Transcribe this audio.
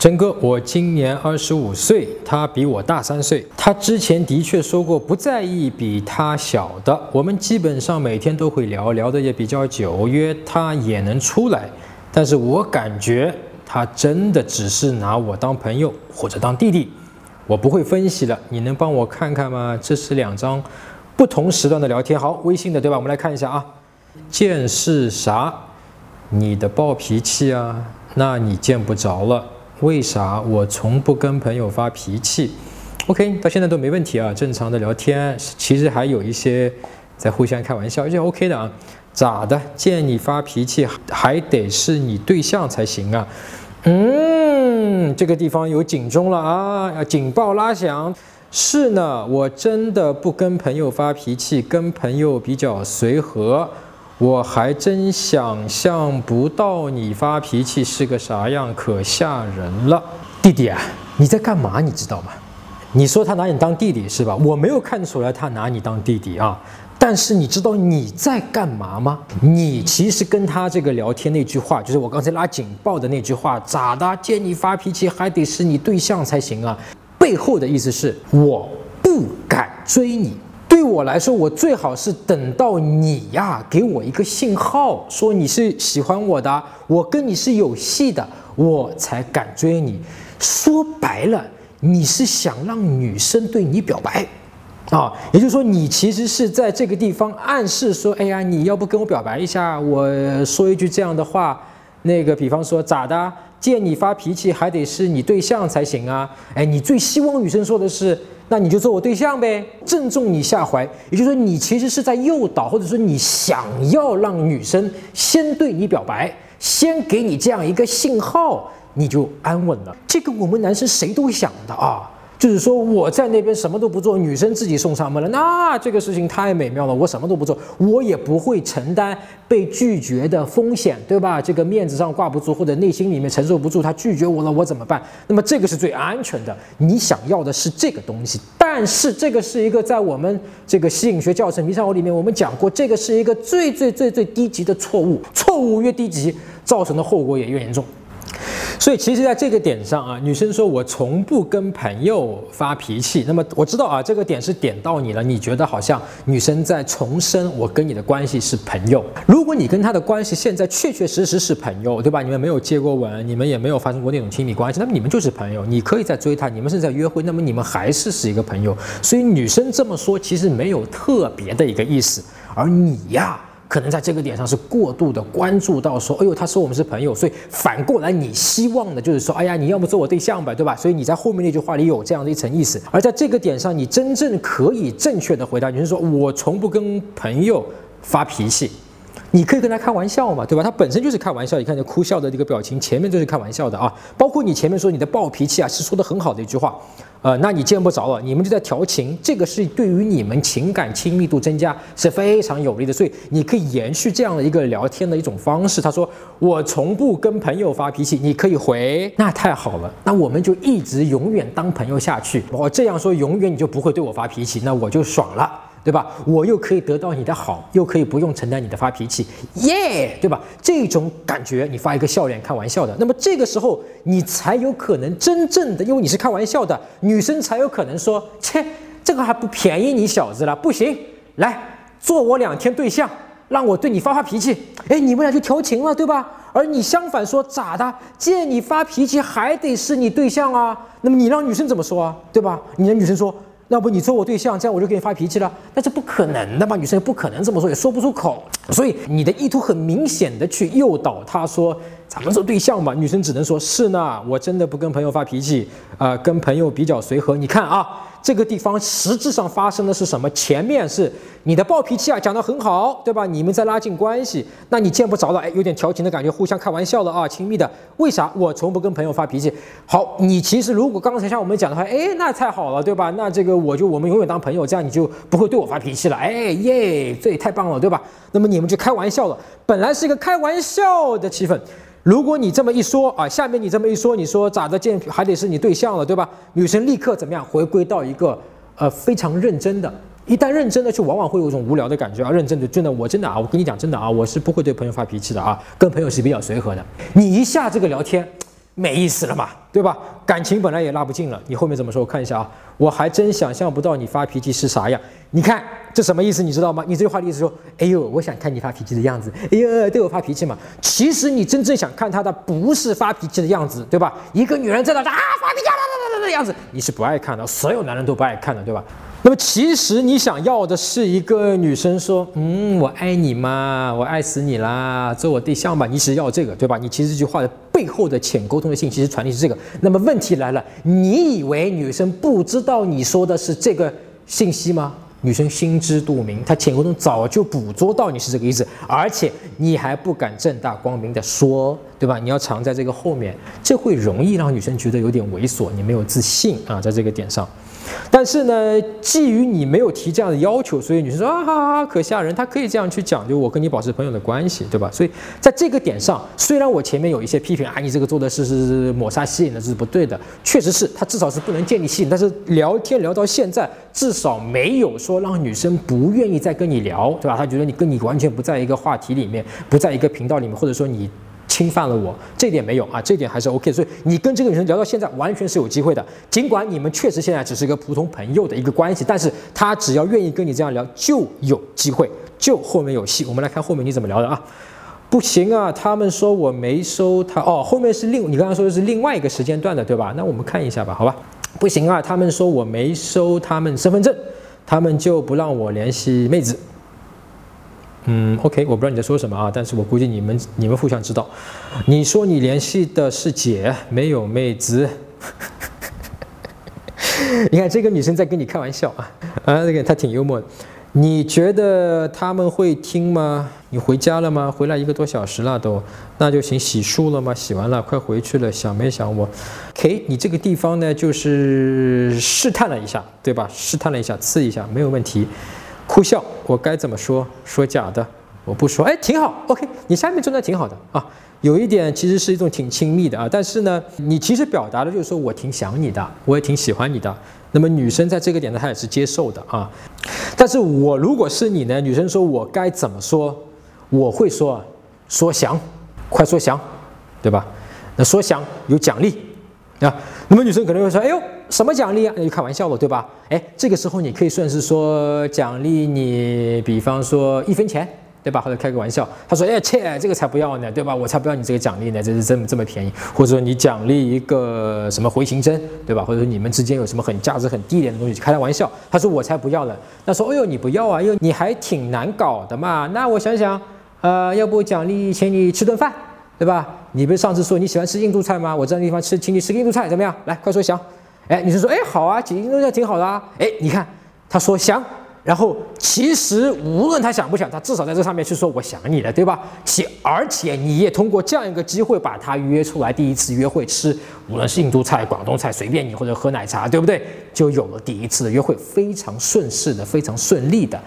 真哥，我今年二十五岁，他比我大三岁。他之前的确说过不在意比他小的，我们基本上每天都会聊聊的也比较久，约他也能出来。但是我感觉他真的只是拿我当朋友或者当弟弟。我不会分析了，你能帮我看看吗？这是两张不同时段的聊天，好，微信的对吧？我们来看一下啊。见是啥？你的暴脾气啊？那你见不着了。为啥我从不跟朋友发脾气？OK，到现在都没问题啊，正常的聊天，其实还有一些在互相开玩笑，而且 OK 的啊。咋的？见你发脾气还得是你对象才行啊？嗯，这个地方有警钟了啊，警报拉响。是呢，我真的不跟朋友发脾气，跟朋友比较随和。我还真想象不到你发脾气是个啥样，可吓人了。弟弟啊，你在干嘛？你知道吗？你说他拿你当弟弟是吧？我没有看出来他拿你当弟弟啊。但是你知道你在干嘛吗？你其实跟他这个聊天那句话，就是我刚才拉警报的那句话，咋的？见你发脾气还得是你对象才行啊。背后的意思是我不敢追你。对我来说，我最好是等到你呀给我一个信号，说你是喜欢我的，我跟你是有戏的，我才敢追你。说白了，你是想让女生对你表白，啊，也就是说，你其实是在这个地方暗示说，哎呀，你要不跟我表白一下？我说一句这样的话，那个，比方说咋的？见你发脾气还得是你对象才行啊？哎，你最希望女生说的是。那你就做我对象呗，正中你下怀。也就是说，你其实是在诱导，或者说你想要让女生先对你表白，先给你这样一个信号，你就安稳了。这个我们男生谁都想的啊。就是说我在那边什么都不做，女生自己送上门了，那这个事情太美妙了。我什么都不做，我也不会承担被拒绝的风险，对吧？这个面子上挂不住，或者内心里面承受不住，他拒绝我了，我怎么办？那么这个是最安全的。你想要的是这个东西，但是这个是一个在我们这个吸引学教程迷上我里面，我们讲过，这个是一个最最最最低级的错误。错误越低级，造成的后果也越严重。所以其实，在这个点上啊，女生说我从不跟朋友发脾气。那么我知道啊，这个点是点到你了。你觉得好像女生在重申我跟你的关系是朋友。如果你跟她的关系现在确确实实是朋友，对吧？你们没有接过吻，你们也没有发生过那种亲密关系，那么你们就是朋友。你可以在追她，你们是在约会，那么你们还是是一个朋友。所以女生这么说，其实没有特别的一个意思。而你呀。可能在这个点上是过度的关注到说，哎呦，他说我们是朋友，所以反过来你希望的就是说，哎呀，你要么做我对象吧，对吧？所以你在后面那句话里有这样的一层意思。而在这个点上，你真正可以正确的回答，你是说我从不跟朋友发脾气，你可以跟他开玩笑嘛，对吧？他本身就是开玩笑，你看这哭笑的这个表情，前面就是开玩笑的啊。包括你前面说你的暴脾气啊，是说的很好的一句话。呃，那你见不着了，你们就在调情，这个是对于你们情感亲密度增加是非常有利的，所以你可以延续这样的一个聊天的一种方式。他说我从不跟朋友发脾气，你可以回，那太好了，那我们就一直永远当朋友下去。我这样说，永远你就不会对我发脾气，那我就爽了。对吧？我又可以得到你的好，又可以不用承担你的发脾气，耶，对吧？这种感觉，你发一个笑脸开玩笑的，那么这个时候你才有可能真正的，因为你是开玩笑的，女生才有可能说，切，这个还不便宜你小子了，不行，来做我两天对象，让我对你发发脾气，哎，你们俩就调情了，对吧？而你相反说咋的？见你发脾气还得是你对象啊，那么你让女生怎么说啊？对吧？你的女生说。要不你做我对象，这样我就给你发脾气了？那这不可能的嘛，女生也不可能这么说，也说不出口。所以你的意图很明显的去诱导她说。咱们做对象吧，女生只能说是呢，我真的不跟朋友发脾气，啊，跟朋友比较随和。你看啊，这个地方实质上发生的是什么？前面是你的暴脾气啊，讲得很好，对吧？你们在拉近关系，那你见不着了，哎，有点调情的感觉，互相开玩笑了啊，亲密的。为啥？我从不跟朋友发脾气。好，你其实如果刚才像我们讲的话，哎，那太好了，对吧？那这个我就我们永远当朋友，这样你就不会对我发脾气了。哎耶，这也太棒了，对吧？那么你们就开玩笑了，本来是一个开玩笑的气氛。如果你这么一说啊，下面你这么一说，你说咋的见还得是你对象了，对吧？女生立刻怎么样回归到一个呃非常认真的，一旦认真的去，往往会有一种无聊的感觉啊。认真的，真的，我真的啊，我跟你讲真的啊，我是不会对朋友发脾气的啊，跟朋友是比较随和的。你一下这个聊天，没意思了嘛，对吧？感情本来也拉不近了，你后面怎么说？我看一下啊，我还真想象不到你发脾气是啥样。你看这什么意思？你知道吗？你这句话的意思说，哎呦，我想看你发脾气的样子。哎呦，对我发脾气嘛？其实你真正想看他的不是发脾气的样子，对吧？一个女人在那啊发脾气啦啦啦啦的样子，你是不爱看的，所有男人都不爱看的，对吧？那么其实你想要的是一个女生说，嗯，我爱你嘛，我爱死你啦，做我对象吧。你只要这个，对吧？你其实这句话的背后的浅沟通的信息是传递是这个。那么问题来了，你以为女生不知道你说的是这个信息吗？女生心知肚明，她潜沟通早就捕捉到你是这个意思，而且你还不敢正大光明的说，对吧？你要藏在这个后面，这会容易让女生觉得有点猥琐，你没有自信啊，在这个点上。但是呢，基于你没有提这样的要求，所以女生说啊，哈哈，可吓人。她可以这样去讲究我跟你保持朋友的关系，对吧？所以在这个点上，虽然我前面有一些批评啊，你这个做的是是抹杀吸引的，这是不对的。确实是，他至少是不能建立吸引。但是聊天聊到现在，至少没有说说让女生不愿意再跟你聊，对吧？她觉得你跟你完全不在一个话题里面，不在一个频道里面，或者说你。侵犯了我，这点没有啊，这点还是 OK。所以你跟这个女生聊到现在，完全是有机会的。尽管你们确实现在只是一个普通朋友的一个关系，但是她只要愿意跟你这样聊，就有机会，就后面有戏。我们来看后面你怎么聊的啊？不行啊，他们说我没收他哦，后面是另你刚刚说的是另外一个时间段的对吧？那我们看一下吧，好吧？不行啊，他们说我没收他们身份证，他们就不让我联系妹子。嗯，OK，我不知道你在说什么啊，但是我估计你们你们互相知道。你说你联系的是姐，没有妹子。你看这个女生在跟你开玩笑啊，啊，那个她挺幽默的。你觉得他们会听吗？你回家了吗？回来一个多小时了都，那就行。洗漱了吗？洗完了，快回去了。想没想我？OK，你这个地方呢，就是试探了一下，对吧？试探了一下，刺一下，没有问题。哭笑，我该怎么说？说假的，我不说。哎，挺好，OK，你下面真的挺好的啊。有一点其实是一种挺亲密的啊，但是呢，你其实表达的就是说我挺想你的，我也挺喜欢你的。那么女生在这个点呢，她也是接受的啊。但是我如果是你呢，女生说我该怎么说？我会说，说想，快说想，对吧？那说想有奖励啊。那么女生可能会说，哎呦。什么奖励啊？那就开玩笑了，对吧？哎，这个时候你可以顺势说奖励你，比方说一分钱，对吧？或者开个玩笑，他说，哎切，这个才不要呢，对吧？我才不要你这个奖励呢，这是这么这么便宜。或者说你奖励一个什么回形针，对吧？或者说你们之间有什么很价值很低廉的东西，开玩笑。他说我才不要呢。那说，哎呦，你不要啊？因为你还挺难搞的嘛。那我想想，呃，要不奖励请你吃顿饭，对吧？你不是上次说你喜欢吃印度菜吗？我这地方吃，请你吃个印度菜怎么样？来，快说想。哎，你是说，哎，好啊，吃印度菜挺好的啊。哎，你看，他说想，然后其实无论他想不想，他至少在这上面去说我想你了，对吧？且而且你也通过这样一个机会把他约出来，第一次约会吃，无论是印度菜、广东菜，随便你，或者喝奶茶，对不对？就有了第一次的约会，非常顺势的，非常顺利的。